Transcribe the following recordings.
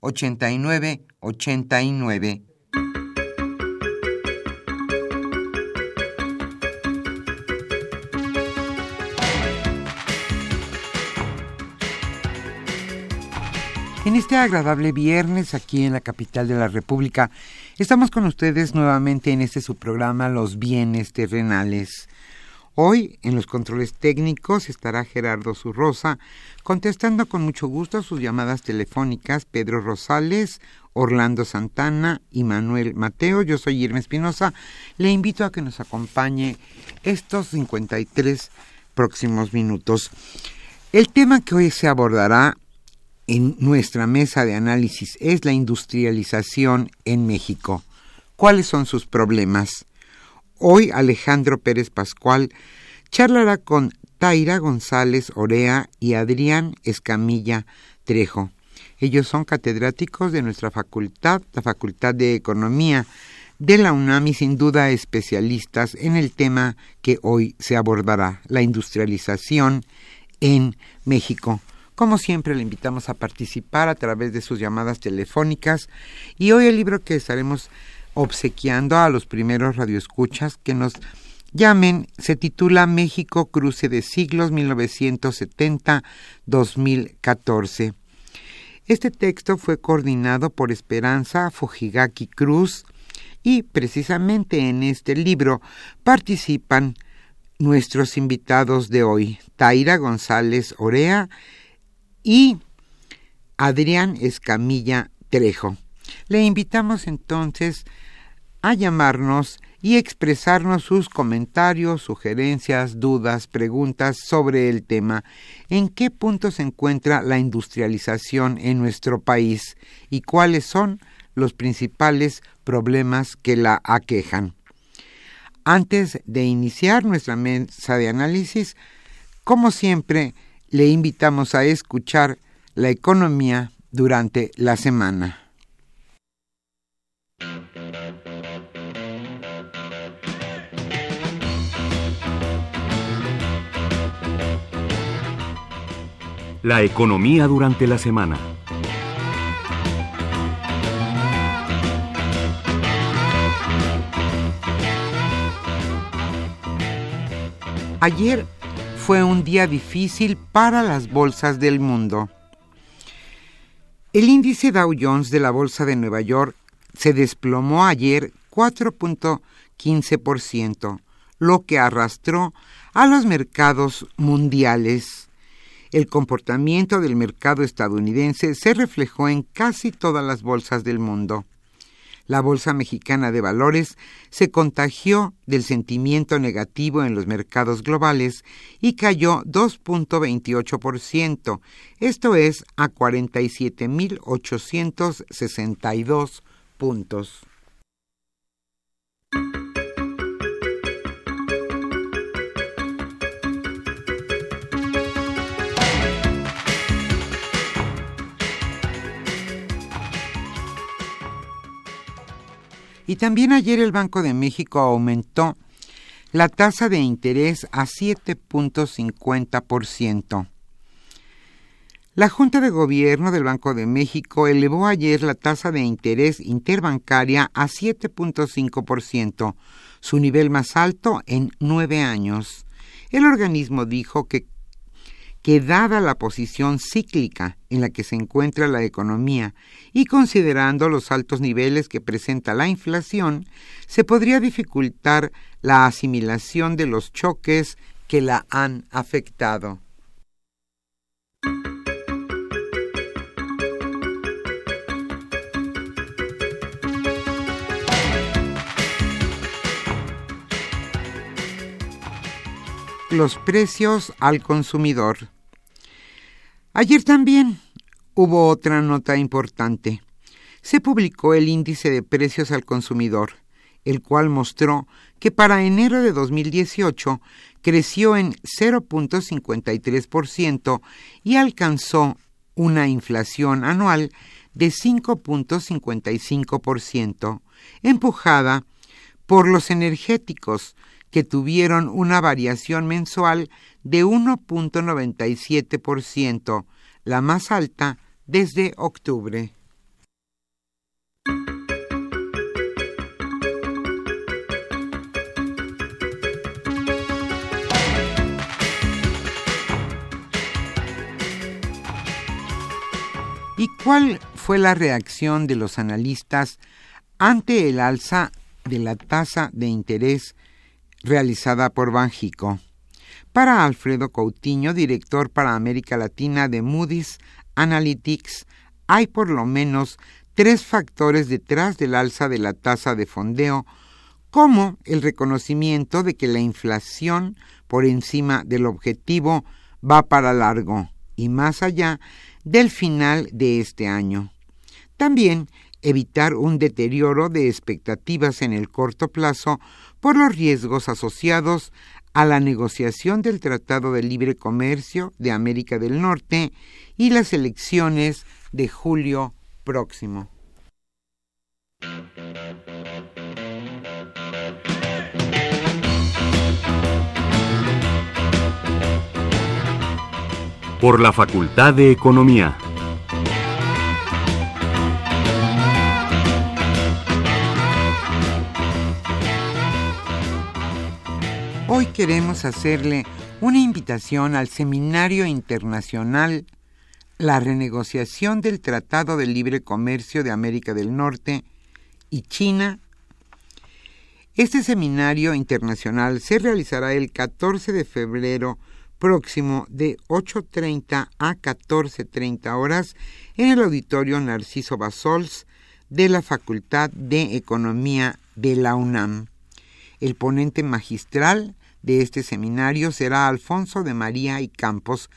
89 89. En este agradable viernes aquí en la capital de la República, estamos con ustedes nuevamente en este subprograma Los bienes terrenales. Hoy, en los controles técnicos, estará Gerardo Zurrosa, contestando con mucho gusto sus llamadas telefónicas Pedro Rosales, Orlando Santana y Manuel Mateo. Yo soy Irma Espinosa. Le invito a que nos acompañe estos 53 próximos minutos. El tema que hoy se abordará en nuestra mesa de análisis es la industrialización en México. ¿Cuáles son sus problemas? Hoy Alejandro Pérez Pascual charlará con Taira González Orea y Adrián Escamilla Trejo. Ellos son catedráticos de nuestra facultad, la Facultad de Economía de la UNAM y sin duda especialistas en el tema que hoy se abordará, la industrialización en México. Como siempre, le invitamos a participar a través de sus llamadas telefónicas y hoy el libro que estaremos obsequiando a los primeros radioescuchas que nos llamen. Se titula México Cruce de Siglos 1970-2014. Este texto fue coordinado por Esperanza Fujigaki Cruz y precisamente en este libro participan nuestros invitados de hoy, Taira González Orea y Adrián Escamilla Trejo. Le invitamos entonces a llamarnos y expresarnos sus comentarios, sugerencias, dudas, preguntas sobre el tema. ¿En qué punto se encuentra la industrialización en nuestro país y cuáles son los principales problemas que la aquejan? Antes de iniciar nuestra mesa de análisis, como siempre, le invitamos a escuchar la economía durante la semana. La economía durante la semana. Ayer fue un día difícil para las bolsas del mundo. El índice Dow Jones de la Bolsa de Nueva York se desplomó ayer 4.15%, lo que arrastró a los mercados mundiales el comportamiento del mercado estadounidense se reflejó en casi todas las bolsas del mundo. La Bolsa Mexicana de Valores se contagió del sentimiento negativo en los mercados globales y cayó 2.28%, esto es a 47.862 puntos. Y también ayer el Banco de México aumentó la tasa de interés a 7.50%. La Junta de Gobierno del Banco de México elevó ayer la tasa de interés interbancaria a 7.5%, su nivel más alto en nueve años. El organismo dijo que que dada la posición cíclica en la que se encuentra la economía y considerando los altos niveles que presenta la inflación, se podría dificultar la asimilación de los choques que la han afectado. Los precios al consumidor. Ayer también hubo otra nota importante. Se publicó el índice de precios al consumidor, el cual mostró que para enero de 2018 creció en 0.53% y alcanzó una inflación anual de 5.55%, empujada por los energéticos, que tuvieron una variación mensual de 1.97%, la más alta desde octubre. ¿Y cuál fue la reacción de los analistas ante el alza de la tasa de interés realizada por Banjico? Para Alfredo Coutinho, director para América Latina de Moody's Analytics, hay por lo menos tres factores detrás del alza de la tasa de fondeo, como el reconocimiento de que la inflación por encima del objetivo va para largo y más allá del final de este año. También evitar un deterioro de expectativas en el corto plazo por los riesgos asociados a la negociación del Tratado de Libre Comercio de América del Norte y las elecciones de julio próximo. Por la Facultad de Economía. Hoy queremos hacerle una invitación al Seminario Internacional La renegociación del Tratado de Libre Comercio de América del Norte y China. Este seminario internacional se realizará el 14 de febrero próximo de 8.30 a 14.30 horas en el auditorio Narciso Basols de la Facultad de Economía de la UNAM. El ponente magistral de este seminario será Alfonso de María y Campos,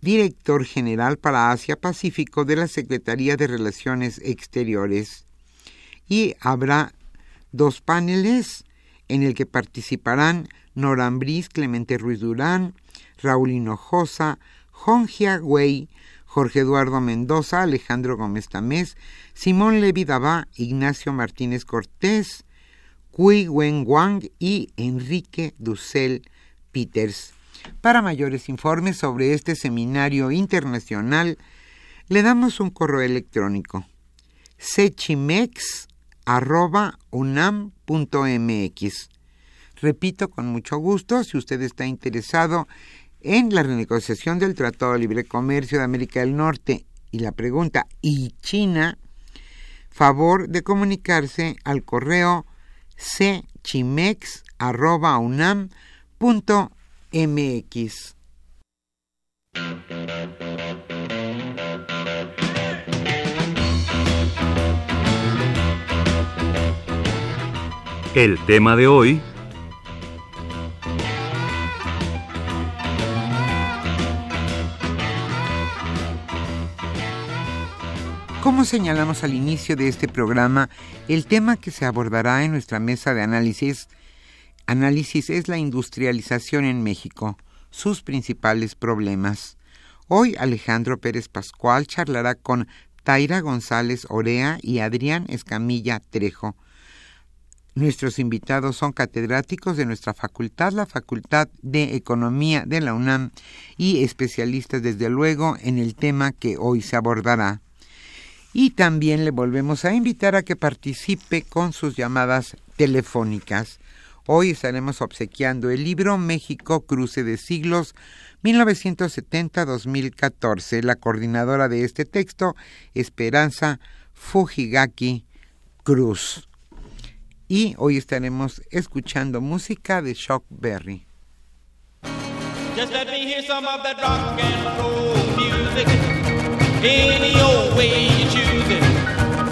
director general para Asia-Pacífico de la Secretaría de Relaciones Exteriores. Y habrá dos paneles en el que participarán Nora Ambriz, Clemente Ruiz Durán, Raúl Hinojosa, Jongia Güey, Jorge Eduardo Mendoza, Alejandro Gómez Tamés, Simón Levi Dabá, Ignacio Martínez Cortés, Cui Wen Wang y Enrique Dussel Peters. Para mayores informes sobre este seminario internacional, le damos un correo electrónico sechimex.unam.mx. Repito con mucho gusto, si usted está interesado en la renegociación del Tratado de Libre Comercio de América del Norte y la pregunta ¿y China? Favor de comunicarse al correo cchimex.unam.mx. El tema de hoy Como señalamos al inicio de este programa, el tema que se abordará en nuestra mesa de análisis, análisis es la industrialización en México, sus principales problemas. Hoy Alejandro Pérez Pascual charlará con Taira González Orea y Adrián Escamilla Trejo. Nuestros invitados son catedráticos de nuestra facultad, la Facultad de Economía de la UNAM, y especialistas desde luego en el tema que hoy se abordará y también le volvemos a invitar a que participe con sus llamadas telefónicas. Hoy estaremos obsequiando el libro México Cruce de Siglos 1970-2014. La coordinadora de este texto, Esperanza Fujigaki Cruz. Y hoy estaremos escuchando música de Shock Berry. Any old way you choose it.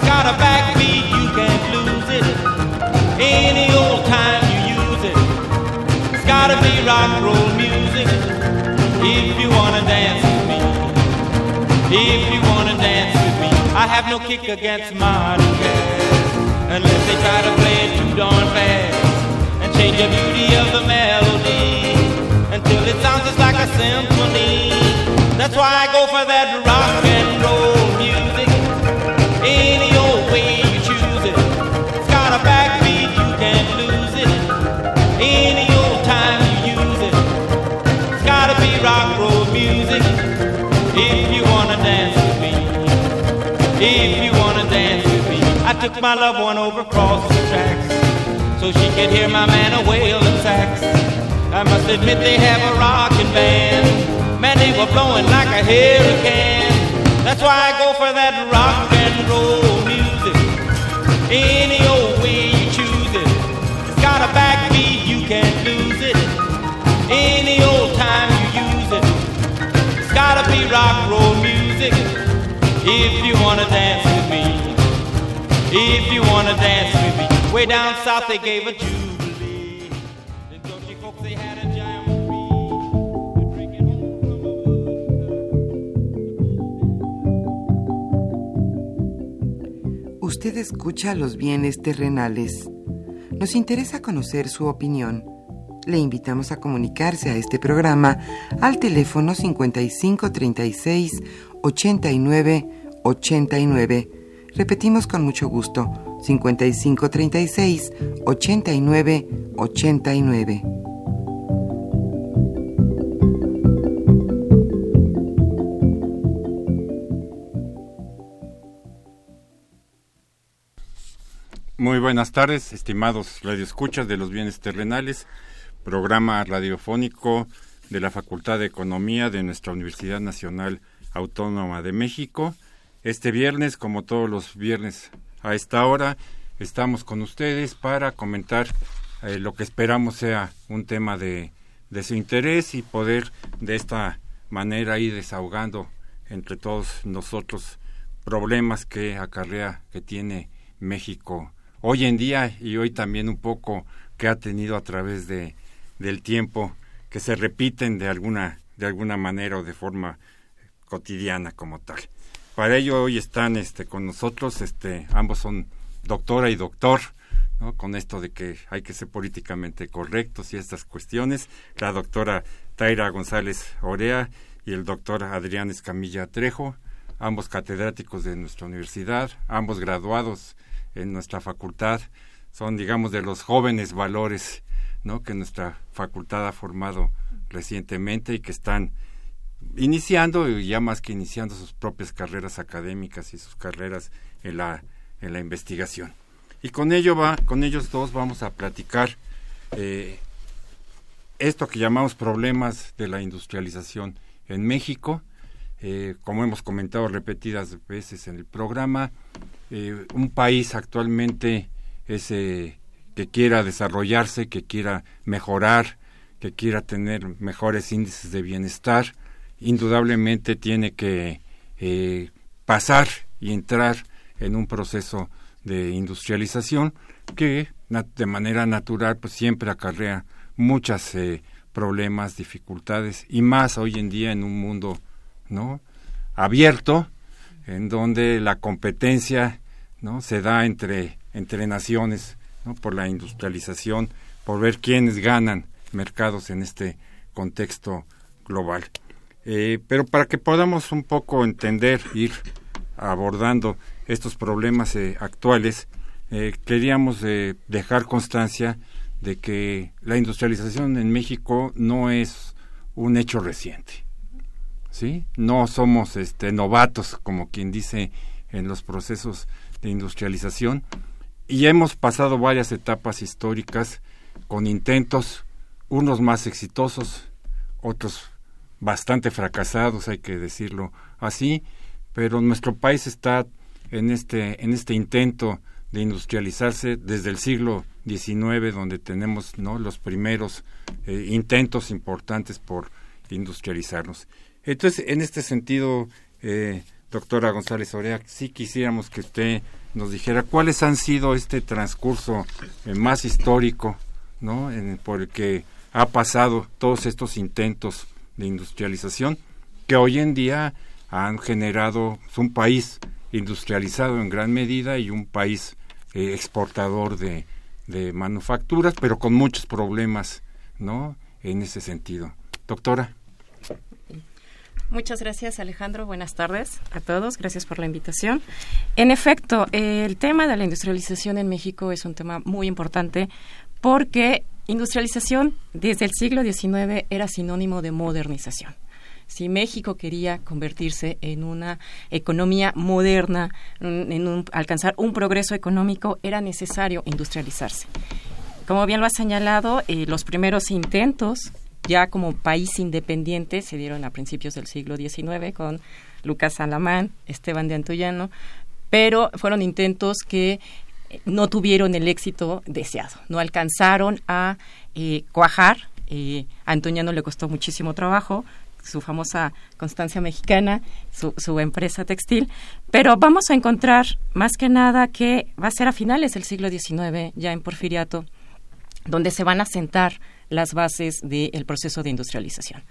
got a backbeat, you can't lose it. Any old time you use it. It's gotta be rock and roll music. If you wanna dance with me. If you wanna dance with me. I have no kick against modern jazz. Unless they try to play it too darn fast. And change the beauty of the melody. Until it sounds just like a symphony. That's why I go for that rock If you wanna dance with me, if you wanna dance with me, I took my loved one over across the tracks so she could hear my man a wailing sax. I must admit they have a rockin' band. Man, they were blowing like a hurricane. That's why I go for that rock and roll music. Any old rock roll music. If you wanna dance with me, if you wanna dance with me, way down south they gave a jubilee. Folks they had a jam Usted escucha los bienes terrenales. Nos interesa conocer su opinión. Le invitamos a comunicarse a este programa al teléfono 5536 89 89. Repetimos con mucho gusto, 5536 89 89. Muy buenas tardes, estimados radioescuchas de los bienes terrenales, programa radiofónico de la Facultad de Economía de nuestra Universidad Nacional Autónoma de México. Este viernes, como todos los viernes a esta hora, estamos con ustedes para comentar eh, lo que esperamos sea un tema de, de su interés y poder de esta manera ir desahogando entre todos nosotros problemas que acarrea, que tiene México hoy en día y hoy también un poco que ha tenido a través de del tiempo que se repiten de alguna de alguna manera o de forma cotidiana como tal. Para ello hoy están este, con nosotros, este, ambos son doctora y doctor, ¿no? con esto de que hay que ser políticamente correctos y estas cuestiones. La doctora Taira González Orea y el doctor Adrián Escamilla Trejo, ambos catedráticos de nuestra universidad, ambos graduados en nuestra facultad, son digamos de los jóvenes valores que nuestra facultad ha formado recientemente y que están iniciando, ya más que iniciando sus propias carreras académicas y sus carreras en la, en la investigación. Y con ello va, con ellos dos vamos a platicar eh, esto que llamamos problemas de la industrialización en México. Eh, como hemos comentado repetidas veces en el programa, eh, un país actualmente ese que quiera desarrollarse, que quiera mejorar, que quiera tener mejores índices de bienestar, indudablemente tiene que eh, pasar y entrar en un proceso de industrialización que de manera natural, pues siempre acarrea muchos eh, problemas, dificultades, y más hoy en día en un mundo ¿no? abierto, en donde la competencia ¿no? se da entre, entre naciones por la industrialización, por ver quiénes ganan mercados en este contexto global. Eh, pero para que podamos un poco entender, ir abordando estos problemas eh, actuales, eh, queríamos dejar constancia de que la industrialización en México no es un hecho reciente. ¿Sí? No somos este novatos como quien dice en los procesos de industrialización y hemos pasado varias etapas históricas con intentos unos más exitosos, otros bastante fracasados, hay que decirlo así, pero nuestro país está en este en este intento de industrializarse desde el siglo XIX, donde tenemos ¿no? los primeros eh, intentos importantes por industrializarnos. Entonces, en este sentido, eh, doctora González Orea, sí quisiéramos que usted nos dijera cuáles han sido este transcurso eh, más histórico, ¿no? En, por el que ha pasado todos estos intentos de industrialización que hoy en día han generado un país industrializado en gran medida y un país eh, exportador de, de manufacturas, pero con muchos problemas, ¿no? En ese sentido. Doctora. Muchas gracias, Alejandro. Buenas tardes a todos. Gracias por la invitación. En efecto, el tema de la industrialización en México es un tema muy importante porque industrialización desde el siglo XIX era sinónimo de modernización. Si México quería convertirse en una economía moderna, en alcanzar un progreso económico, era necesario industrializarse. Como bien lo ha señalado, eh, los primeros intentos ya como país independiente se dieron a principios del siglo XIX con Lucas Alamán, Esteban de Antoyano, pero fueron intentos que no tuvieron el éxito deseado, no alcanzaron a eh, cuajar. Eh, a le costó muchísimo trabajo, su famosa Constancia Mexicana, su, su, empresa textil, pero vamos a encontrar más que nada que va a ser a finales del siglo XIX, ya en Porfiriato, donde se van a sentar las bases del proceso de industrialización.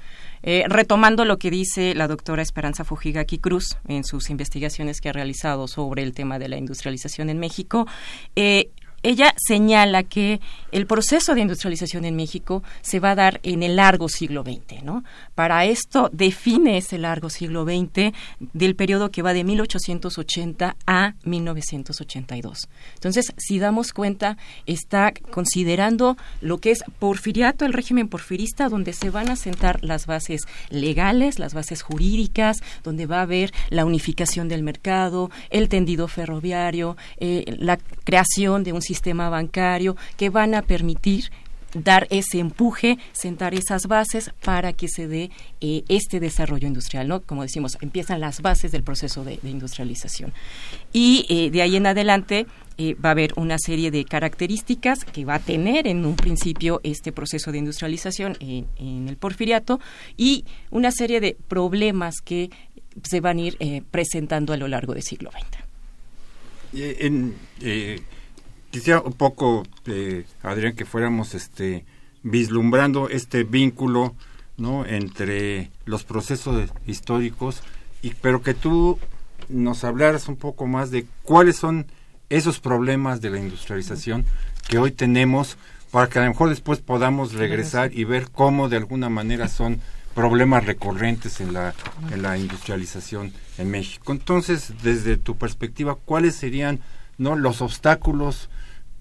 Eh, retomando lo que dice la doctora Esperanza Fujigaki Cruz en sus investigaciones que ha realizado sobre el tema de la industrialización en México, eh, ella señala que el proceso de industrialización en México se va a dar en el largo siglo XX, ¿no? Para esto define ese largo siglo XX del periodo que va de 1880 a 1982. Entonces, si damos cuenta, está considerando lo que es porfiriato, el régimen porfirista, donde se van a sentar las bases legales, las bases jurídicas, donde va a haber la unificación del mercado, el tendido ferroviario, eh, la creación de un sistema bancario que van a permitir dar ese empuje, sentar esas bases para que se dé eh, este desarrollo industrial, ¿no? Como decimos, empiezan las bases del proceso de, industrialización. Y eh, de ahí en adelante eh, va a haber una serie de características que va a tener en un principio este proceso de industrialización en, en el porfiriato y una serie de problemas que se van a ir presentando a lo largo del siglo XX. En, quisiera un poco, eh, Adrián, que fuéramos este, vislumbrando este vínculo ¿no? entre los procesos históricos, y, pero que tú nos hablaras un poco más de cuáles son esos problemas de la industrialización que hoy tenemos para que a lo mejor después podamos regresar y ver cómo de alguna manera son problemas recurrentes en la, en la industrialización en México. Entonces, desde tu perspectiva, ¿cuáles serían no los obstáculos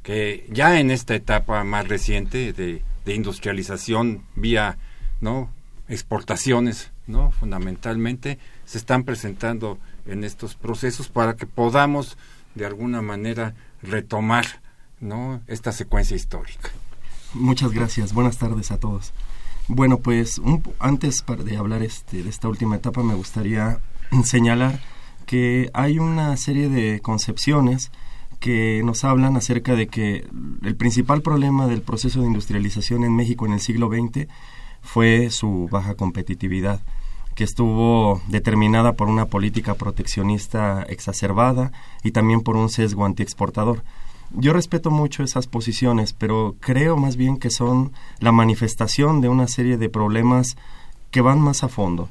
que ya en esta etapa más reciente de, industrialización vía no exportaciones no fundamentalmente se están presentando en estos procesos para que podamos de alguna manera retomar no esta secuencia histórica. Muchas gracias. Buenas tardes a todos. Bueno pues antes de hablar este, de esta última etapa me gustaría señalar que hay una serie de concepciones que nos hablan acerca de que el principal problema del proceso de industrialización en México en el siglo XX fue su baja competitividad, que estuvo determinada por una política proteccionista exacerbada y también por un sesgo antiexportador. Yo respeto mucho esas posiciones, pero creo más bien que son la manifestación de una serie de problemas que van más a fondo.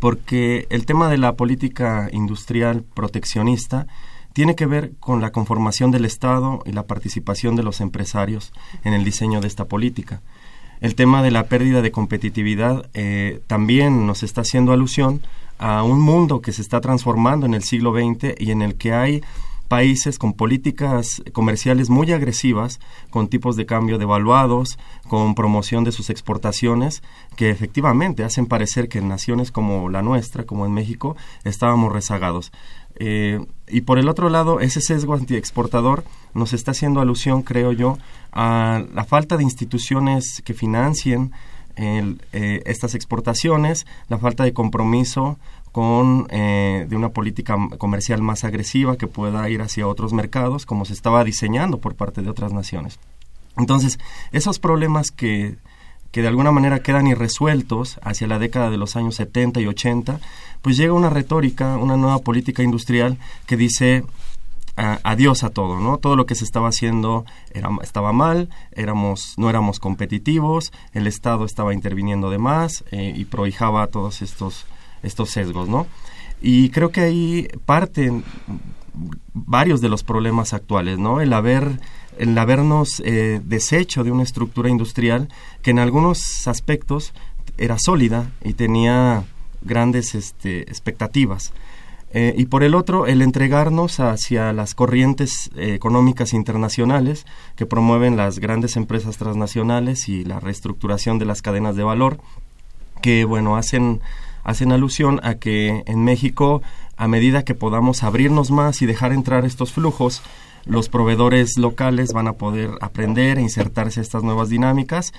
Porque el tema de la política industrial proteccionista tiene que ver con la conformación del Estado y la participación de los empresarios en el diseño de esta política. El tema de la pérdida de competitividad eh, también nos está haciendo alusión a un mundo que se está transformando en el siglo XX y en el que hay países con políticas comerciales muy agresivas, con tipos de cambio devaluados, con promoción de sus exportaciones, que efectivamente hacen parecer que en naciones como la nuestra, como en México, estábamos rezagados. Eh, y por el otro lado, ese sesgo antiexportador nos está haciendo alusión, creo yo, a la falta de instituciones que financien eh, estas exportaciones, la falta de compromiso con eh, de una política comercial más agresiva que pueda ir hacia otros mercados, como se estaba diseñando por parte de otras naciones. Entonces, esos problemas que, que de alguna manera quedan irresueltos hacia la década de los años 70 y 80, pues llega una retórica, una nueva política industrial que dice adiós a todo, ¿no? Todo lo que se estaba haciendo era, estaba mal, éramos, no éramos competitivos, el Estado estaba interviniendo de más eh, y prohijaba todos estos estos sesgos, ¿no? Y creo que ahí parten varios de los problemas actuales, ¿no? El haber el habernos eh, deshecho de una estructura industrial que en algunos aspectos era sólida y tenía grandes este, expectativas. Eh, y por el otro, el entregarnos hacia las corrientes eh, económicas internacionales que promueven las grandes empresas transnacionales y la reestructuración de las cadenas de valor, que, bueno, hacen hacen alusión a que en México, a medida que podamos abrirnos más y dejar entrar estos flujos, los proveedores locales van a poder aprender e insertarse a estas nuevas dinámicas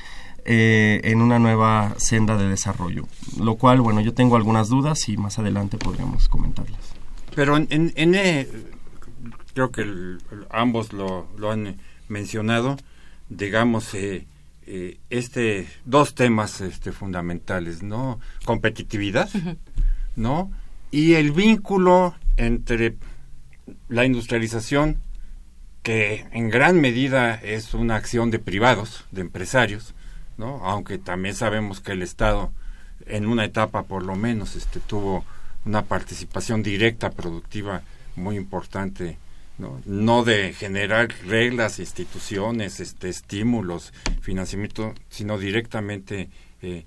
eh, en una nueva senda de desarrollo. Lo cual, bueno, yo tengo algunas dudas y más adelante podríamos comentarlas. Pero en, en, eh, creo que ambos lo, lo, han mencionado, digamos, eh, eh, este dos temas este fundamentales no competitividad no y el vínculo entre la industrialización que en gran medida es una acción de privados de empresarios no aunque también sabemos que el estado en una etapa por lo menos este tuvo una participación directa productiva muy importante ¿no? de generar reglas, instituciones, este, estímulos, financiamiento, sino directamente eh,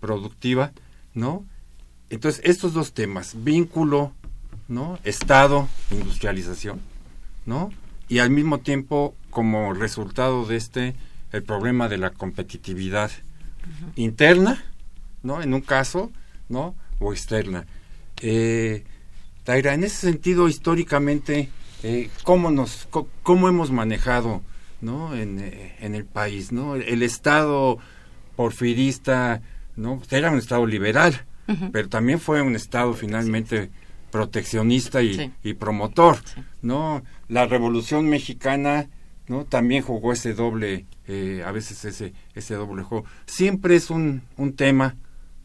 productiva, ¿no? Entonces, estos dos temas, vínculo, ¿no? Estado, industrialización, ¿no? Y al mismo tiempo, como resultado de este, el problema de la competitividad interna, ¿no? En un caso, ¿no? O externa. Eh, Taira, en ese sentido, históricamente, eh, cómo nos cómo hemos manejado no en, eh, en, el país no el, estado porfirista no era un estado liberal pero también fue un estado finalmente proteccionista y, y promotor no la revolución mexicana no también jugó ese doble eh, a veces ese ese doble juego siempre es un un tema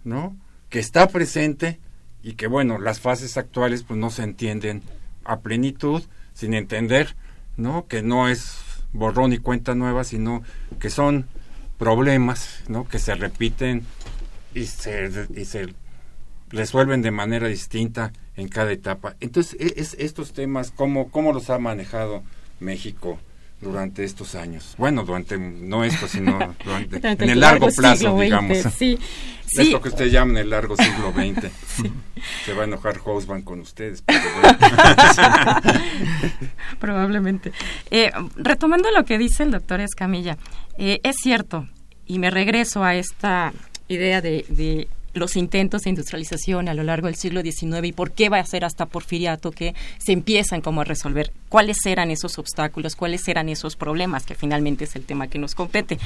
no que está presente y que bueno las fases actuales pues no se entienden a plenitud sin entender, ¿no? Que no es borrón y cuenta nueva, sino que son problemas, ¿no? Que se repiten y se, y se resuelven de manera distinta en cada etapa. Entonces, e, es, estos temas, ¿cómo, ¿cómo los ha manejado México durante estos años. Bueno, durante, no esto, sino durante, en el largo, plazo, digamos. Sí, Esto que ustedes llaman el largo siglo XX. Se va a enojar Houseman con ustedes. Probablemente. Eh, retomando lo que dice el doctor Escamilla, eh, es cierto, y me regreso a esta idea de los intentos de industrialización a lo largo del siglo XIX y por qué va a ser hasta Porfiriato que se empiezan como a resolver. Cuáles eran esos obstáculos, cuáles eran esos problemas, que finalmente es el tema que nos compete.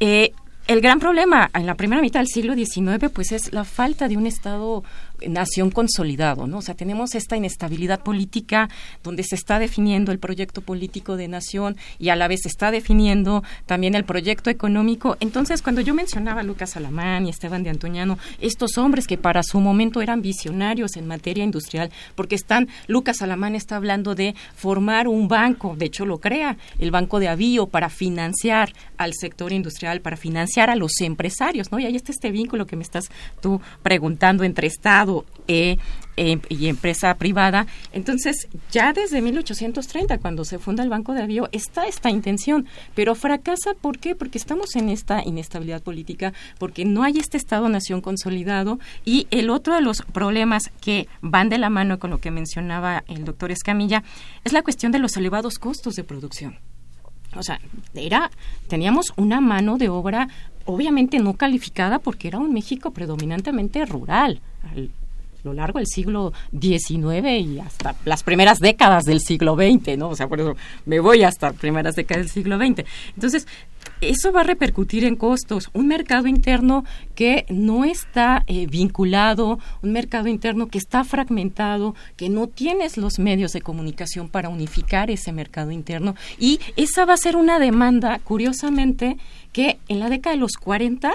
Eh, el gran problema en la primera mitad del siglo XIX pues es la falta de un Estado nación consolidado, ¿no? O sea, tenemos esta inestabilidad política donde se está definiendo el proyecto político de nación y a la vez se está definiendo también el proyecto económico. Entonces, cuando yo mencionaba a Lucas Alamán y Esteban de Antoñano, estos hombres que para su momento eran visionarios en materia industrial, porque están, Lucas Alamán está hablando de formar un banco, de hecho lo crea, el Banco de Avío para financiar al sector industrial, para financiar a los empresarios, ¿no? Y ahí está este vínculo que me estás tú preguntando entre Estado e, e, y empresa privada. Entonces, ya desde 1830, cuando se funda el Banco de Avío, está esta intención, pero fracasa ¿por qué? Porque estamos en esta inestabilidad política, porque no hay este Estado-nación consolidado y el otro de los problemas que van de la mano con lo que mencionaba el doctor Escamilla es la cuestión de los elevados costos de producción. O sea, era, teníamos una mano de obra obviamente no calificada porque era un México predominantemente rural lo largo del siglo XIX y hasta las primeras décadas del siglo XX, ¿no? O sea, por eso me voy hasta primeras décadas del siglo XX. Entonces, eso va a repercutir en costos. Un mercado interno que no está eh, vinculado, un mercado interno que está fragmentado, que no tienes los medios de comunicación para unificar ese mercado interno. Y esa va a ser una demanda, curiosamente, que en la década de los 40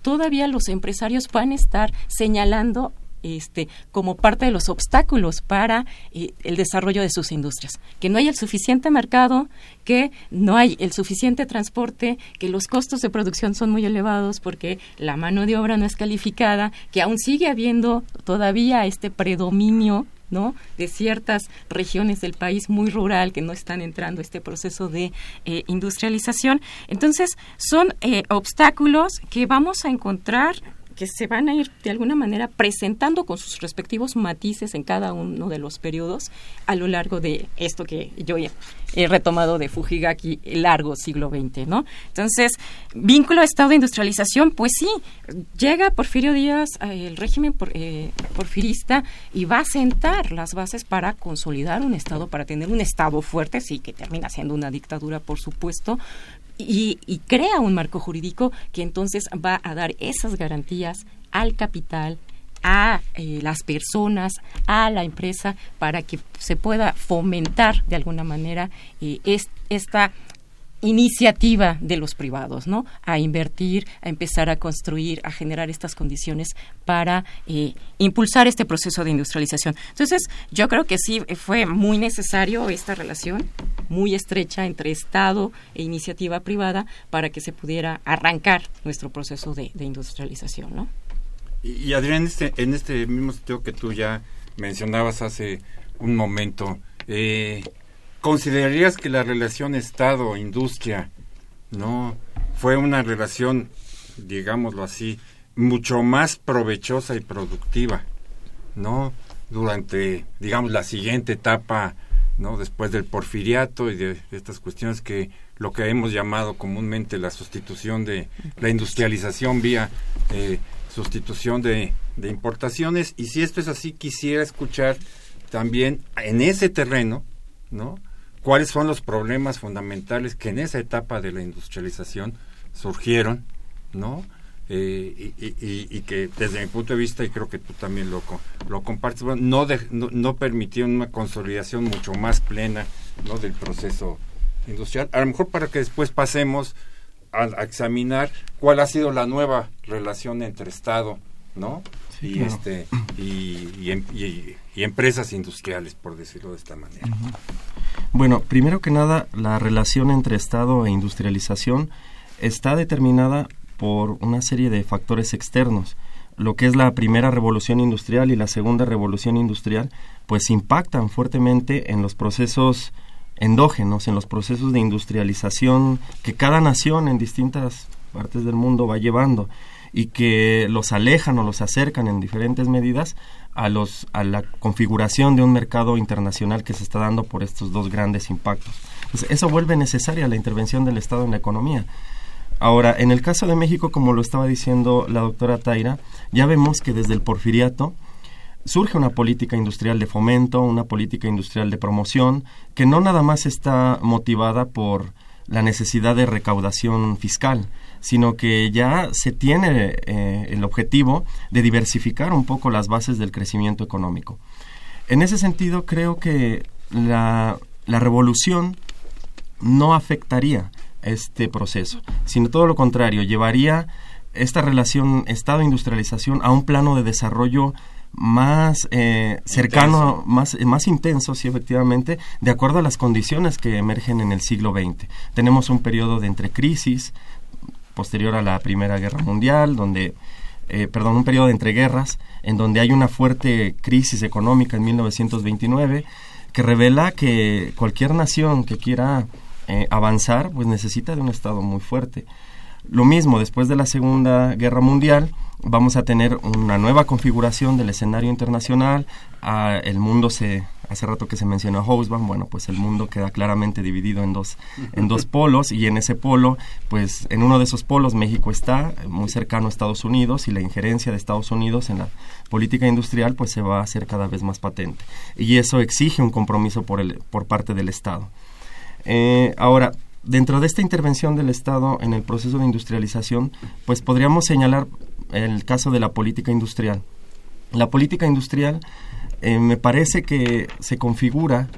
todavía los empresarios van a estar señalando este, como parte de los obstáculos para eh, el desarrollo de sus industrias. Que no hay el suficiente mercado, que no hay el suficiente transporte, que los costos de producción son muy elevados porque la mano de obra no es calificada, que aún sigue habiendo todavía este predominio ¿no? de ciertas regiones del país muy rural que no están entrando a este proceso de eh, industrialización. Entonces, son eh, obstáculos que vamos a encontrar que se van a ir de alguna manera presentando con sus respectivos matices en cada uno de los periodos a lo largo de esto que yo he retomado de Fujigaki, el largo siglo XX, ¿no? Entonces, vínculo Estado-industrialización, pues sí, llega Porfirio Díaz, eh, el régimen eh, porfirista, y va a sentar las bases para consolidar un Estado, para tener un Estado fuerte, sí, que termina siendo una dictadura, por supuesto, y, crea un marco jurídico que entonces va a dar esas garantías al capital, a eh, las personas, a la empresa, para que se pueda fomentar de alguna manera eh, esta iniciativa de los privados, ¿no? A invertir, a empezar a construir, a generar estas condiciones para eh, impulsar este proceso de industrialización. Entonces, yo creo que sí fue muy necesario esta relación muy estrecha entre Estado e iniciativa privada para que se pudiera arrancar nuestro proceso de, industrialización, ¿no? Y, Adrián, en este, en este mismo sitio que tú ya mencionabas hace un momento, eh, ¿Considerarías que la relación Estado-industria no fue una relación, digámoslo así, mucho más provechosa y productiva, no durante, digamos, la siguiente etapa, no después del porfiriato y de, estas cuestiones que lo que hemos llamado comúnmente la sustitución de la industrialización vía eh, sustitución de, de importaciones y si esto es así quisiera escuchar también en ese terreno, ¿no? Cuáles son los problemas fundamentales que en esa etapa de la industrialización surgieron, ¿no? Eh, y, que desde mi punto de vista, y creo que tú también lo, lo compartes, no, no, permitieron una consolidación mucho más plena ¿no? del proceso industrial. A lo mejor para que después pasemos a, examinar cuál ha sido la nueva relación entre Estado ¿no? y, este, y, empresas industriales, por decirlo de esta manera. Bueno, primero que nada, la relación entre Estado e industrialización está determinada por una serie de factores externos. Lo que es la primera revolución industrial y la segunda revolución industrial, pues impactan fuertemente en los procesos endógenos, en los procesos de industrialización que cada nación en distintas partes del mundo va llevando y que los alejan o los acercan en diferentes medidas a, los, a la configuración de un mercado internacional que se está dando por estos dos grandes impactos. eso vuelve necesaria la intervención del Estado en la economía. Ahora, en el caso de México, como lo estaba diciendo la doctora Taira, ya vemos que desde el porfiriato surge una política industrial de fomento, una política industrial de promoción, que no nada más está motivada por la necesidad de recaudación fiscal, sino que ya se tiene eh, el objetivo de diversificar un poco las bases del crecimiento económico. En ese sentido, creo que la, la revolución no afectaría este proceso, sino todo lo contrario, llevaría esta relación Estado-industrialización a un plano de desarrollo más eh, cercano, más, más intenso, sí, efectivamente, de acuerdo a las condiciones que emergen en el siglo XX. Tenemos un periodo de entrecrisis posterior a la Primera Guerra Mundial, donde, eh, perdón, un periodo de entreguerras, en donde hay una fuerte crisis económica en 1929 que revela que cualquier nación que quiera eh, avanzar, pues necesita de un Estado muy fuerte. Lo mismo, después de la Segunda Guerra Mundial, vamos a tener una nueva configuración del escenario internacional. Ah, el mundo se, hace rato que se mencionó a Hobsbawm, bueno, pues el mundo queda claramente dividido en dos, en dos polos y en ese polo, pues en uno de esos polos México está muy cercano a Estados Unidos y la injerencia de Estados Unidos en la política industrial pues se va a hacer cada vez más patente y eso exige un compromiso por, el, por parte del Estado. Eh, ahora, dentro de esta intervención del Estado en el proceso de industrialización, pues podríamos señalar el caso de la política industrial. La política industrial eh, me parece que se configura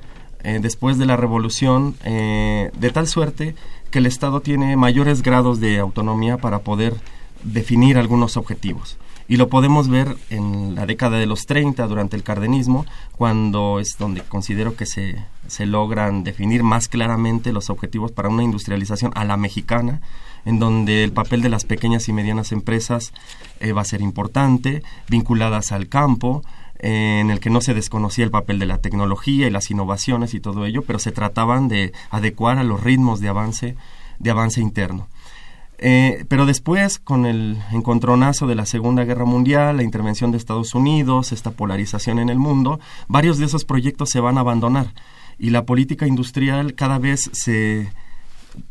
eh, después de la revolución de tal suerte que el Estado tiene mayores grados de autonomía para poder definir algunos objetivos. Y lo podemos ver en la década de los 30, durante el cardenismo, cuando es donde considero que se, se logran definir más claramente los objetivos para una industrialización a la mexicana, en donde el papel de las pequeñas y medianas empresas eh, va a ser importante, vinculadas al campo, eh, en el que no se desconocía el papel de la tecnología y las innovaciones y todo ello, pero se trataban de adecuar a los ritmos de avance, de avance interno. Eh, pero después, con el encontronazo de la Segunda Guerra Mundial, la intervención de Estados Unidos, esta polarización en el mundo, varios de esos proyectos se van a abandonar y la política industrial cada vez se,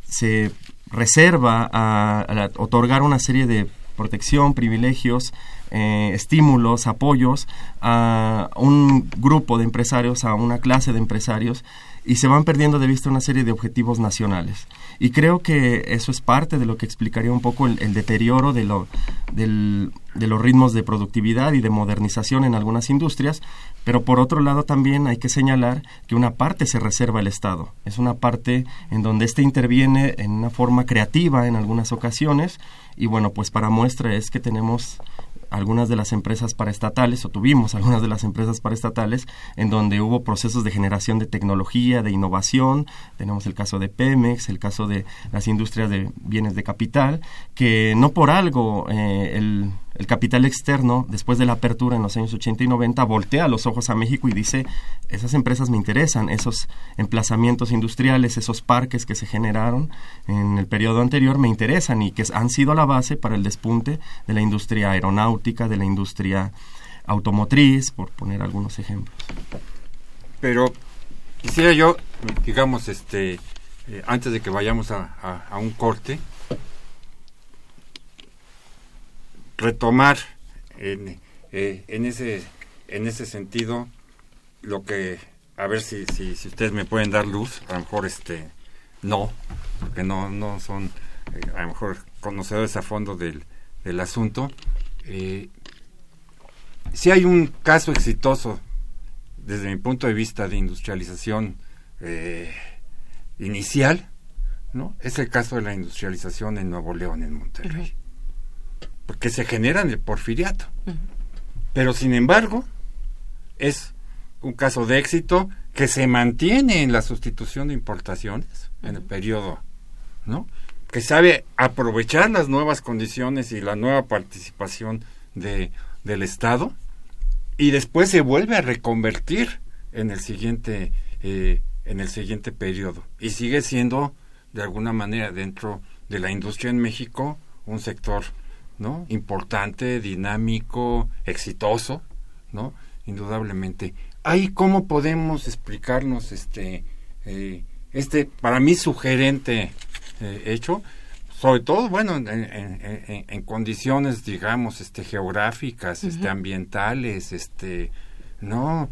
se reserva a, otorgar una serie de protección, privilegios, eh, estímulos, apoyos a un grupo de empresarios, a una clase de empresarios y se van perdiendo de vista una serie de objetivos nacionales. Y creo que eso es parte de lo que explicaría un poco el, deterioro de, lo, de los ritmos de productividad y de modernización en algunas industrias, pero por otro lado también hay que señalar que una parte se reserva el Estado. Es una parte en donde éste interviene en una forma creativa en algunas ocasiones y bueno, pues para muestra es que tenemos algunas de las empresas paraestatales, o tuvimos algunas de las empresas paraestatales, en donde hubo procesos de generación de tecnología, de innovación. Tenemos el caso de Pemex, el caso de las industrias de bienes de capital, que no por algo eh, el el capital externo, después de la apertura en los años 80 y 90, voltea los ojos a México y dice, esas empresas me interesan, esos emplazamientos industriales, esos parques que se generaron en el periodo anterior me interesan y que han sido la base para el despunte de la industria aeronáutica, de la industria automotriz, por poner algunos ejemplos. Pero quisiera yo, digamos, este, eh, antes de que vayamos a un corte, retomar en, eh, en, ese, en ese sentido lo que, a ver si, si, ustedes me pueden dar luz, a lo mejor este no, porque no, no son eh, a lo mejor conocedores a fondo del, del asunto. Eh, si hay un caso exitoso desde mi punto de vista de industrialización inicial, ¿no? Es el caso de la industrialización en Nuevo León, en Monterrey porque se generan el porfiriato. Pero sin embargo, es un caso de éxito que se mantiene en la sustitución de importaciones en el periodo, ¿no? Que sabe aprovechar las nuevas condiciones y la nueva participación de, del Estado y después se vuelve a reconvertir en el siguiente eh, en el siguiente periodo y sigue siendo de alguna manera dentro de la industria en México un sector ¿no? Importante, dinámico, exitoso, ¿no? Indudablemente. Ahí cómo podemos explicarnos este, eh, este para mí sugerente eh, hecho, sobre todo, bueno, en, condiciones, digamos, este, geográficas, este, ambientales, este, no,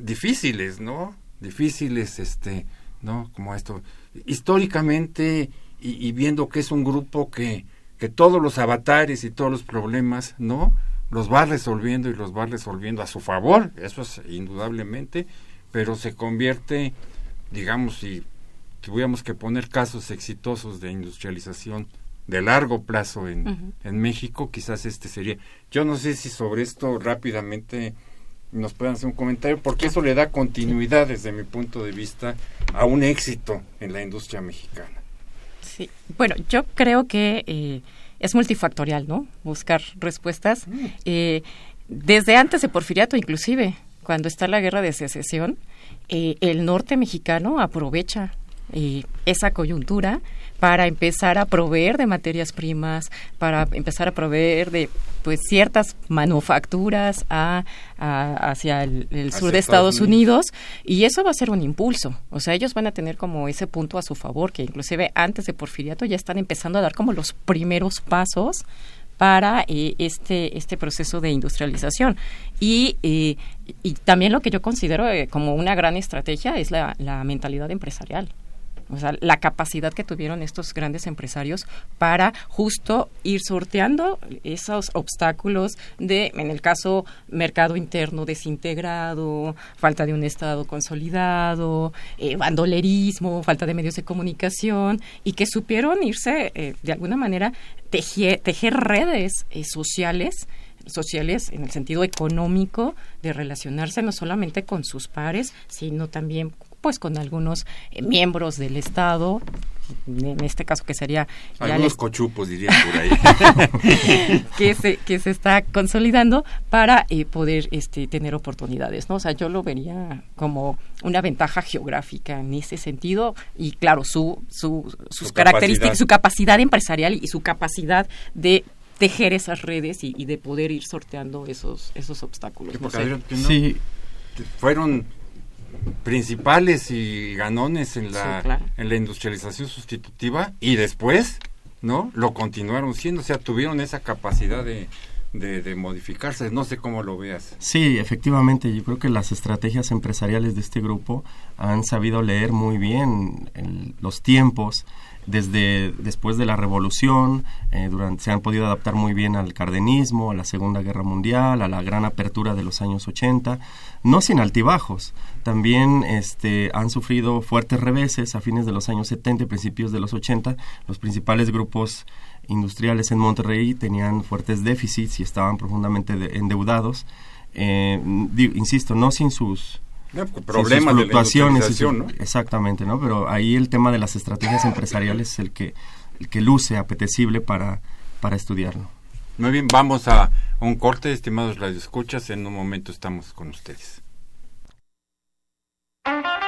difíciles, ¿no? Difíciles, este, ¿no? Como esto. Históricamente, y viendo que es un grupo que, que todos los avatares y todos los problemas, ¿no? Los va resolviendo y los va resolviendo a su favor, eso es indudablemente, pero se convierte, digamos, si tuviéramos que poner casos exitosos de industrialización de largo plazo en, en México, quizás este sería. Yo no sé si sobre esto rápidamente nos puedan hacer un comentario, porque eso le da continuidad desde mi punto de vista a un éxito en la industria mexicana. Sí, bueno, yo creo que eh, es multifactorial, ¿no? Buscar respuestas. Mm. Eh, desde antes de Porfiriato, inclusive, cuando está la guerra de secesión, eh, el norte mexicano aprovecha esa coyuntura para empezar a proveer de materias primas, para empezar a proveer de pues ciertas manufacturas a, hacia el, sur de Estados Unidos. y eso va a ser un impulso. O sea, ellos van a tener como ese punto a su favor, que inclusive antes de Porfiriato ya están empezando a dar como los primeros pasos para eh, este, este proceso de industrialización. Y, eh, y también lo que yo considero eh, como una gran estrategia es la mentalidad empresarial o sea, la capacidad que tuvieron estos grandes empresarios para justo ir sorteando esos obstáculos de, en el caso, mercado interno desintegrado, falta de un Estado consolidado, eh, bandolerismo, falta de medios de comunicación, y que supieron irse, eh, de alguna manera, tejer, redes eh, sociales sociales en el sentido económico de relacionarse no solamente con sus pares, sino también pues con algunos eh, miembros del Estado, en este caso que sería algunos cochupos diría por ahí. que se que se está consolidando para eh, poder este tener oportunidades no o sea yo lo vería como una ventaja geográfica en ese sentido y claro su, su sus características su capacidad empresarial y su capacidad de tejer esas redes y, de poder ir sorteando esos esos obstáculos. Sí. Fueron principales y ganones en la, en la industrialización sustitutiva y después, ¿no? Lo continuaron siendo, o sea, tuvieron esa capacidad de, de, modificarse. No sé cómo lo veas. Sí, efectivamente, yo creo que las estrategias empresariales de este grupo han sabido leer muy bien los tiempos desde después de la revolución, eh, durante, se han podido adaptar muy bien al cardenismo, a la Segunda Guerra Mundial, a la gran apertura de los años 80, no sin altibajos. También este, han sufrido fuertes reveses a fines de los años 70 y principios de los 80. Los principales grupos industriales en Monterrey tenían fuertes déficits y estaban profundamente endeudados. Eh, insisto, no sin sus problemas de fluctuaciones. Exactamente, ¿no? Pero ahí el tema de las estrategias empresariales es el que, el que luce apetecible para, para estudiarlo. Muy bien, vamos a un corte, estimados radioescuchas. En un momento estamos con ustedes. Thank you.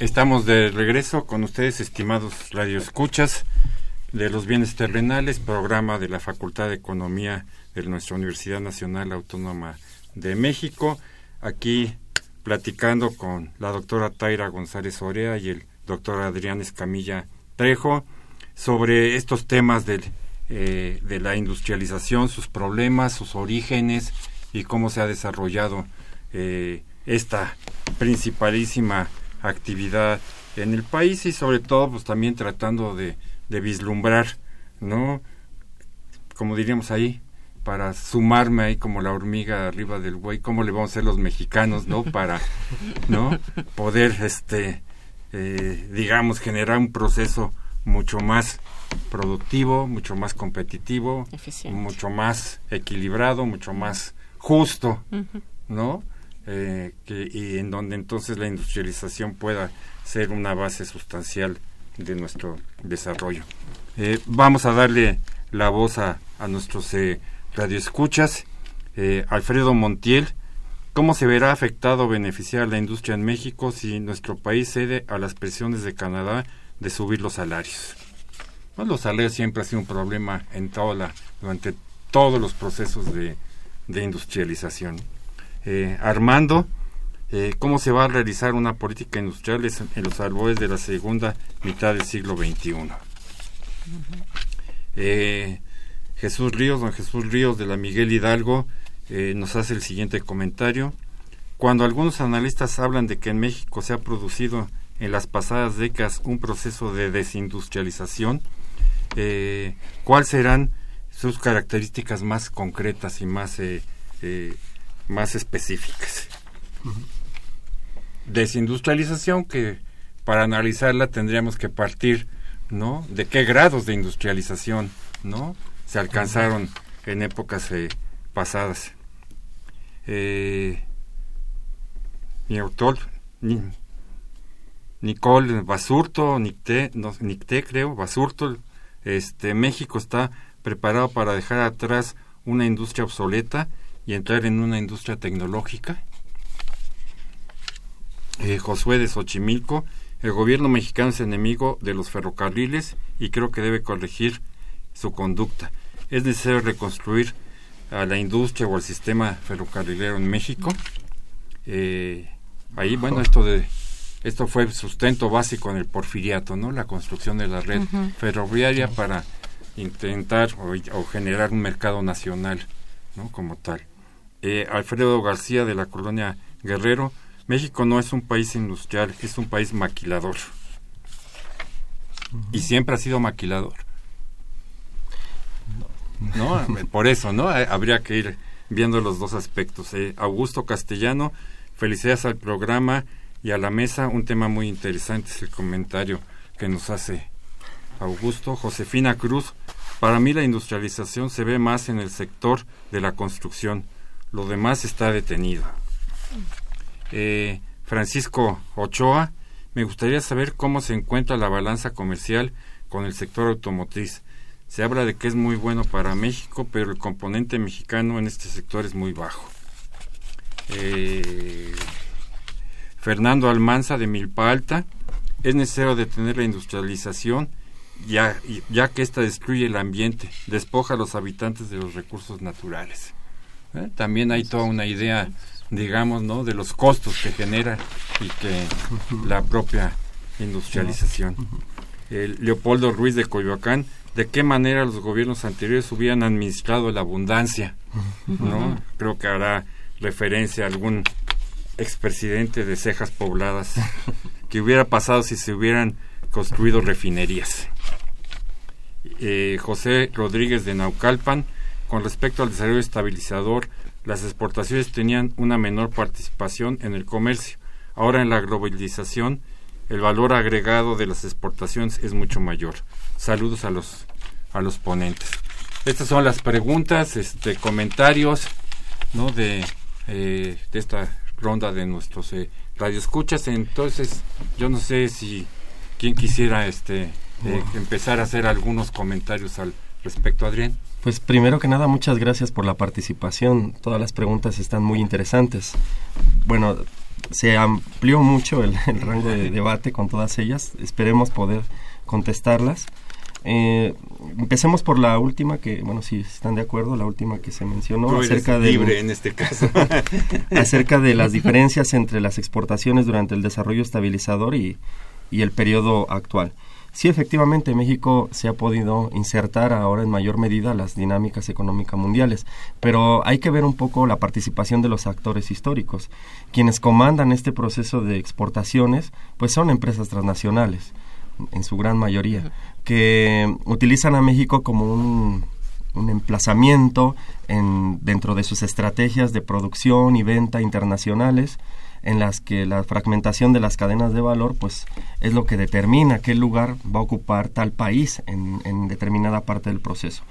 Estamos de regreso con ustedes, estimados radioescuchas de los bienes terrenales, programa de la Facultad de Economía de nuestra Universidad Nacional Autónoma de México. Aquí platicando con la doctora Taira González Orea y el doctor Adrián Escamilla Trejo sobre estos temas eh, de la industrialización, sus problemas, sus orígenes y cómo se ha desarrollado eh, esta principalísima actividad en el país y sobre todo pues también tratando de, de vislumbrar, ¿no? Como diríamos ahí, para sumarme ahí como la hormiga arriba del buey, cómo le vamos a hacer los mexicanos, ¿no? Para, ¿no? Poder, este, eh, digamos, generar un proceso mucho más productivo, mucho más competitivo, mucho más equilibrado, mucho más justo, ¿no? Eh, que, y en donde entonces la industrialización pueda ser una base sustancial de nuestro desarrollo. Eh, vamos a darle la voz a, a nuestros eh, radioescuchas. Eh, Alfredo Montiel, ¿cómo se verá afectado o beneficiar la industria en México si nuestro país cede a las presiones de Canadá de subir los salarios? Pues los salarios siempre ha sido un problema en toda la, durante todos los procesos de, de industrialización. Eh, Armando, eh, cómo se va a realizar una política industrial en los albores de la segunda mitad del siglo XXI. Eh, Jesús Ríos, don Jesús Ríos de la Miguel Hidalgo, nos hace el siguiente comentario. Cuando algunos analistas hablan de que en México se ha producido en las pasadas décadas un proceso de desindustrialización, ¿cuáles serán sus características más concretas y más más específicas. Desindustrialización que para analizarla tendríamos que partir, ¿no? De qué grados de industrialización, ¿no? Se alcanzaron en épocas eh, pasadas. Eh, mi autor, Nicole Basurto, Nicté, no, Nicté creo, Basurto, este, México está preparado para dejar atrás una industria obsoleta y entrar en una industria tecnológica. Eh, Josué de Xochimilco, el gobierno mexicano es enemigo de los ferrocarriles y creo que debe corregir su conducta. Es necesario reconstruir a la industria o al sistema ferrocarrilero en México. Eh, ahí, bueno, esto de esto fue sustento básico en el porfiriato, ¿no? La construcción de la red ferroviaria para intentar o, generar un mercado nacional, ¿no? Como tal. Eh, Alfredo García de la colonia Guerrero, México no es un país industrial, es un país maquilador. Y siempre ha sido maquilador. ¿No? Por eso, ¿no? Eh, habría que ir viendo los dos aspectos. Eh. Augusto Castellano, felicidades al programa y a la mesa. Un tema muy interesante es el comentario que nos hace Augusto. Josefina Cruz, para mí la industrialización se ve más en el sector de la construcción lo demás está detenido. Eh, Francisco Ochoa, me gustaría saber cómo se encuentra la balanza comercial con el sector automotriz. Se habla de que es muy bueno para México, pero el componente mexicano en este sector es muy bajo. Eh, Fernando Almanza de Milpa Alta, es necesario detener la industrialización ya, ya que ésta destruye el ambiente, despoja a los habitantes de los recursos naturales. ¿Eh? También hay toda una idea, digamos, ¿no? de los costos que genera y que la propia industrialización. Leopoldo Ruiz de Coyoacán, ¿de qué manera los gobiernos anteriores hubieran administrado la abundancia? ¿no? Creo que hará referencia a algún expresidente de cejas pobladas que hubiera pasado si se hubieran construido refinerías. Eh, José Rodríguez de Naucalpan, con respecto al desarrollo estabilizador, las exportaciones tenían una menor participación en el comercio. Ahora en la globalización el valor agregado de las exportaciones es mucho mayor. Saludos a los a los ponentes. Estas son las preguntas, este comentarios, ¿no? de eh, de esta ronda de nuestros eh, radioescuchas. Entonces, yo no sé si quien quisiera este eh, empezar a hacer algunos comentarios al respecto, Adrián. Pues primero que nada, muchas gracias por la participación. Todas las preguntas están muy interesantes. Bueno, se amplió mucho el, rango de debate con todas ellas. Esperemos poder contestarlas. Eh, empecemos por la última que, bueno, si están de acuerdo, la última que se mencionó acerca de libre en este caso acerca de las diferencias entre las exportaciones durante el desarrollo estabilizador y, y el periodo actual. Sí, efectivamente, México se ha podido insertar ahora en mayor medida las dinámicas económicas mundiales, pero hay que ver un poco la participación de los actores históricos. Quienes comandan este proceso de exportaciones, pues son empresas transnacionales, en su gran mayoría, que utilizan a México como un, un emplazamiento en, dentro de sus estrategias de producción y venta internacionales, en las que la fragmentación de las cadenas de valor pues es lo que determina qué lugar va a ocupar tal país en, determinada parte del proceso.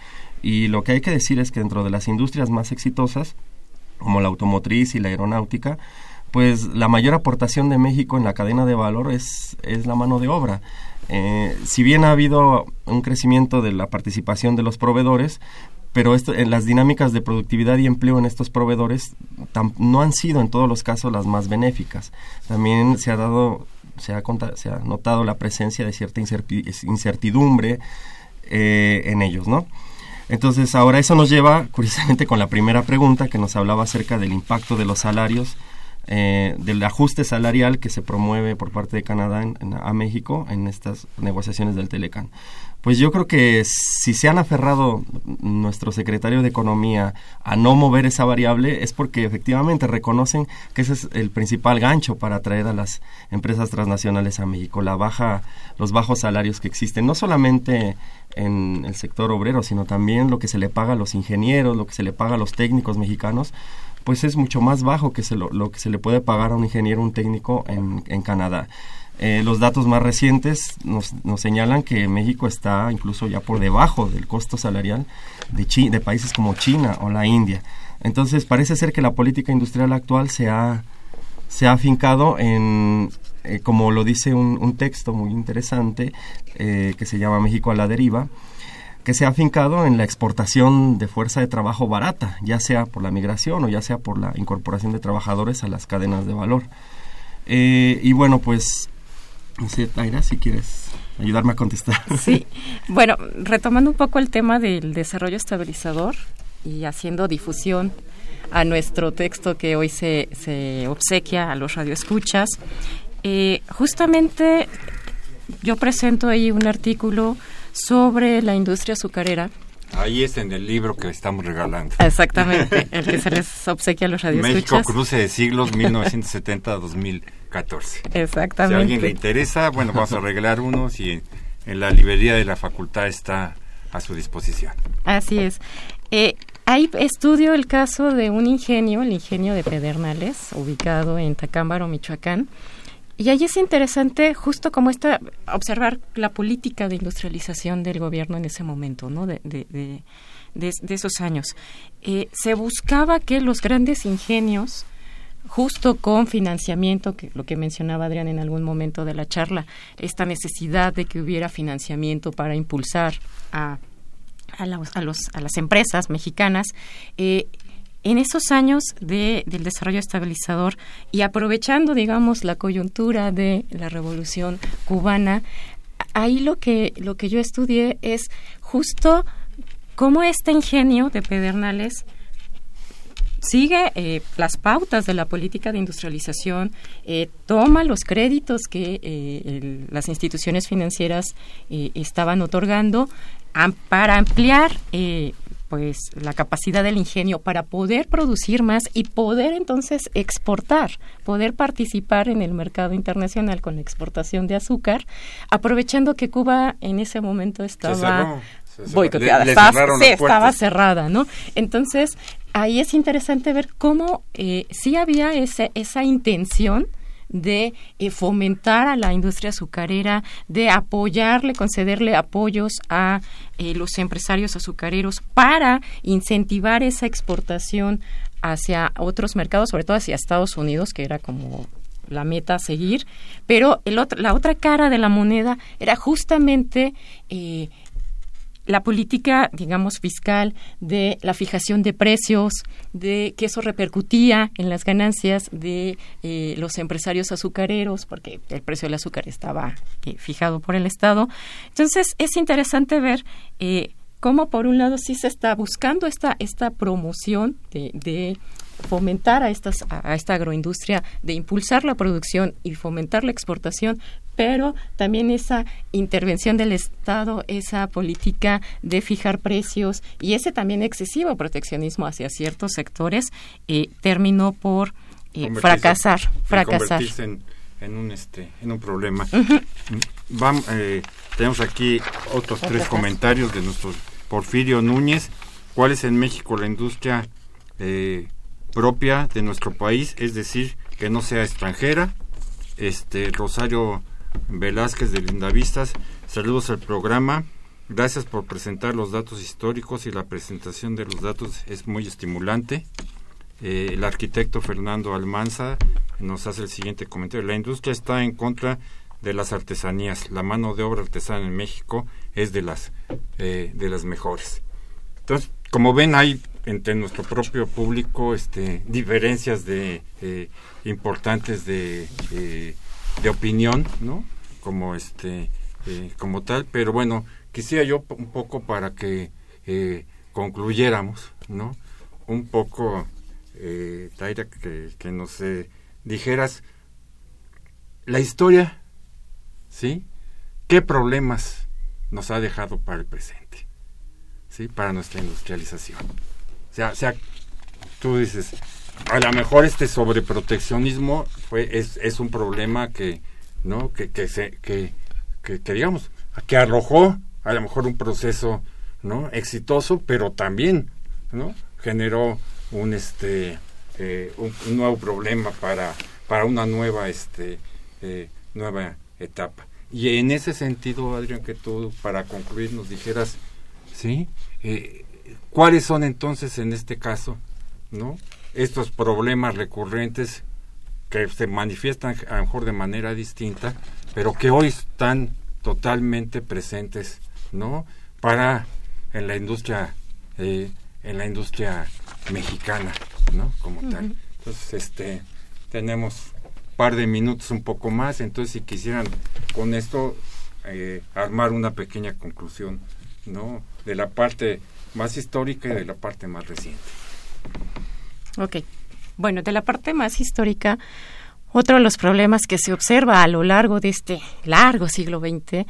Y lo que hay que decir es que dentro de las industrias más exitosas, como la automotriz y la aeronáutica, pues la mayor aportación de México en la cadena de valor es, es la mano de obra. Eh, si bien ha habido un crecimiento de la participación de los proveedores, pero esto, en las dinámicas de productividad y empleo en estos proveedores no han sido en todos los casos las más benéficas. También se ha dado, se ha, se ha notado la presencia de cierta incertidumbre eh, en ellos, ¿no? Entonces, ahora eso nos lleva, curiosamente, con la primera pregunta que nos hablaba acerca del impacto de los salarios eh, del ajuste salarial que se promueve por parte de Canadá a México en estas negociaciones del Telecan. Pues yo creo que si se han aferrado nuestro secretario de Economía a no mover esa variable es porque efectivamente reconocen que ese es el principal gancho para atraer a las empresas transnacionales a México, la baja, los bajos salarios que existen, no solamente en el sector obrero, sino también lo que se le paga a los ingenieros, lo que se le paga a los técnicos mexicanos, pues es mucho más bajo que se lo, que se le puede pagar a un ingeniero, un técnico en, en Canadá. Eh, los datos más recientes nos, nos, señalan que México está incluso ya por debajo del costo salarial de, de países como China o la India. Entonces parece ser que la política industrial actual se ha, se ha afincado en, eh, como lo dice un, un texto muy interesante eh, que se llama México a la deriva, que se ha afincado en la exportación de fuerza de trabajo barata, ya sea por la migración o ya sea por la incorporación de trabajadores a las cadenas de valor. Y bueno, pues, no sé, Taira, si quieres ayudarme a contestar. Sí, bueno, retomando un poco el tema del desarrollo estabilizador y haciendo difusión a nuestro texto que hoy se, se obsequia a los radioescuchas, eh, justamente yo presento ahí un artículo sobre la industria azucarera. Ahí es en el libro que estamos regalando. Exactamente, el que se les obsequia a los radioescuchas. México Cruce de Siglos 1970-2014. Exactamente. Si a alguien le interesa, bueno, vamos a regalar unos y en, la librería de la facultad está a su disposición. Así es. Eh, ahí estudio el caso de un ingenio, el ingenio de Pedernales, ubicado en Tacámbaro, Michoacán, y ahí es interesante justo como esta, observar la política de industrialización del gobierno en ese momento, ¿no? De, de, de, esos años. Eh, se buscaba que los grandes ingenios, justo con financiamiento, que lo que mencionaba Adrián en algún momento de la charla, esta necesidad de que hubiera financiamiento para impulsar a, a, a, los, a las empresas mexicanas, eh, en esos años de, del desarrollo estabilizador y aprovechando, digamos, la coyuntura de la revolución cubana, ahí lo que, lo que yo estudié es justo cómo este ingenio de Pedernales sigue eh, las pautas de la política de industrialización, eh, toma los créditos que eh, las instituciones financieras estaban otorgando para ampliar pues la capacidad del ingenio para poder producir más y poder entonces exportar, poder participar en el mercado internacional con la exportación de azúcar, aprovechando que Cuba en ese momento estaba boicoteada, estaba, cerrada, ¿no? Entonces, ahí es interesante ver cómo eh, sí había ese, esa intención de eh, fomentar a la industria azucarera, de apoyarle, concederle apoyos a eh, los empresarios azucareros para incentivar esa exportación hacia otros mercados, sobre todo hacia Estados Unidos, que era como la meta a seguir, pero el otro, la otra cara de la moneda era justamente eh, la política, digamos, fiscal de la fijación de precios, de que eso repercutía en las ganancias de eh, los empresarios azucareros, porque el precio del azúcar estaba eh, fijado por el Estado. Entonces, es interesante ver eh, cómo, por un lado, sí se está buscando esta, esta promoción de fomentar a, estas, a esta agroindustria, de impulsar la producción y fomentar la exportación, pero también esa intervención del Estado, esa política de fijar precios y ese también excesivo proteccionismo hacia ciertos sectores eh, terminó por eh, fracasar, fracasar. En, en, un este en un problema. Vamos, eh, tenemos aquí otros tres comentarios de nuestro Porfirio Núñez. ¿Cuál es en México la industria eh, propia de nuestro país, es decir, que no sea extranjera. Este Rosario Velázquez de Lindavistas, saludos al programa. Gracias por presentar los datos históricos y la presentación de los datos es muy estimulante. Eh, el arquitecto Fernando Almanza nos hace el siguiente comentario. La industria está en contra de las artesanías. La mano de obra artesana en México es de las, eh, de las mejores. Entonces, como ven, hay entre nuestro propio público este, diferencias de eh, importantes de, de opinión, ¿no? Como este eh, como tal, pero bueno, quisiera yo un poco para que concluyéramos, ¿no? Un poco, Taira, que, que nos dijeras la historia, ¿sí? ¿Qué problemas nos ha dejado para el presente? ¿Sí? Para nuestra industrialización. O sea, sea, tú dices, a lo mejor este sobreproteccionismo fue, es, es un problema que, ¿no? Que, que, se, que, que, digamos, que arrojó a lo mejor un proceso, ¿no? Exitoso, pero también, ¿no? Generó un, este, eh, un, nuevo problema para, para una nueva, este, eh, nueva etapa. Y en ese sentido, Adrián, que tú, para concluir, nos dijeras, ¿sí? Eh, ¿Cuáles son entonces en este caso, no? Estos problemas recurrentes que se manifiestan a lo mejor de manera distinta, pero que hoy están totalmente presentes, ¿no? Para en la industria, eh, en la industria mexicana, ¿no? Como tal. Entonces, este, tenemos un par de minutos un poco más, entonces si quisieran con esto eh, armar una pequeña conclusión, ¿no? De la parte más histórica y de la parte más reciente. Ok. Bueno, de la parte más histórica, otro de los problemas que se observa a lo largo de este largo siglo XX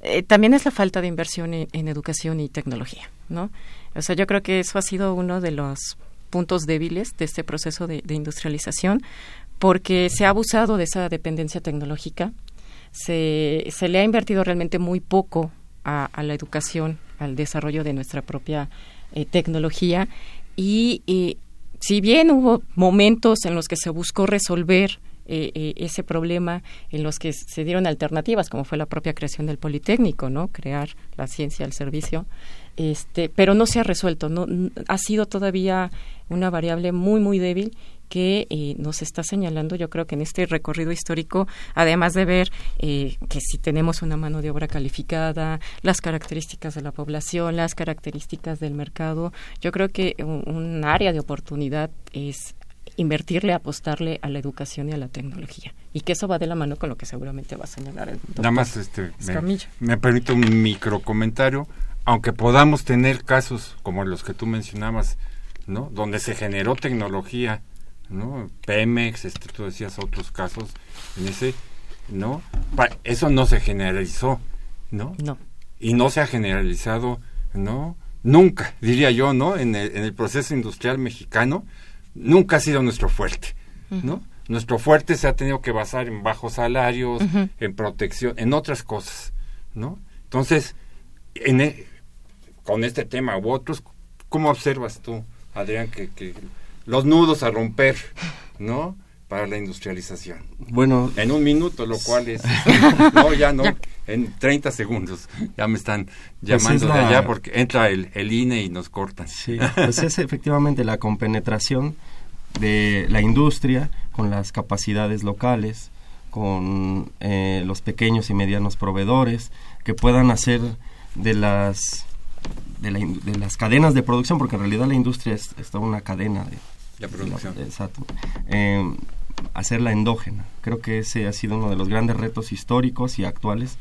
eh, también es la falta de inversión en, educación y tecnología, ¿no? O sea, yo creo que eso ha sido uno de los puntos débiles de este proceso de, industrialización, porque se ha abusado de esa dependencia tecnológica, se, se le ha invertido realmente muy poco a, la educación al desarrollo de nuestra propia eh, tecnología y eh, si bien hubo momentos en los que se buscó resolver eh, ese problema en los que se dieron alternativas, como fue la propia creación del Politécnico, ¿no? Crear la ciencia al servicio, este, pero no se ha resuelto, no ha sido todavía una variable muy muy débil que eh, nos está señalando, yo creo que en este recorrido histórico, además de ver eh, que si tenemos una mano de obra calificada, las características de la población, las características del mercado, yo creo que un, área de oportunidad es invertirle, apostarle a la educación y a la tecnología. Y que eso va de la mano con lo que seguramente va a señalar el doctor Nada más este, me, me permite un micro comentario. Aunque podamos tener casos como los que tú mencionabas, ¿no? Donde se generó tecnología ¿no? Pemex, este, tú decías otros casos en ese, ¿no? eso no se generalizó, ¿no? No. Y no se ha generalizado, ¿no? Nunca, diría yo, ¿no? En el, en el proceso industrial mexicano, nunca ha sido nuestro fuerte, ¿no? Nuestro fuerte se ha tenido que basar en bajos salarios, en protección, en otras cosas, ¿no? Entonces, en e, con este tema u otros, ¿cómo observas tú, Adrián, que, que los nudos a romper, ¿no? para la industrialización? Bueno, en un minuto, lo cual es... no, ya no, en 30 segundos. Ya me están Pues llamando de allá porque entra el, el INE y nos cortan. Sí, pues es efectivamente la compenetración de la industria con las capacidades locales, con eh, los pequeños y medianos proveedores, que puedan hacer de las de, la de las cadenas de producción, porque en realidad la industria es, es toda una cadena de, La producción. exacto. Eh, hacerla endógena. Creo que ese ha sido uno de los grandes retos históricos y actuales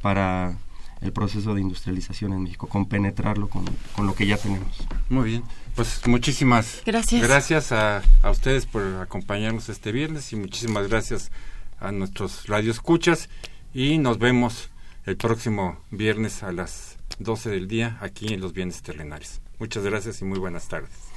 para el proceso de industrialización en México, compenetrarlo con, con lo que ya tenemos. Muy bien, pues muchísimas Gracias. gracias a, a ustedes por acompañarnos este viernes y muchísimas gracias a nuestros radioescuchas y nos vemos el próximo viernes a las 12 del día aquí en Los Bienes Terrenales. Muchas gracias y muy buenas tardes.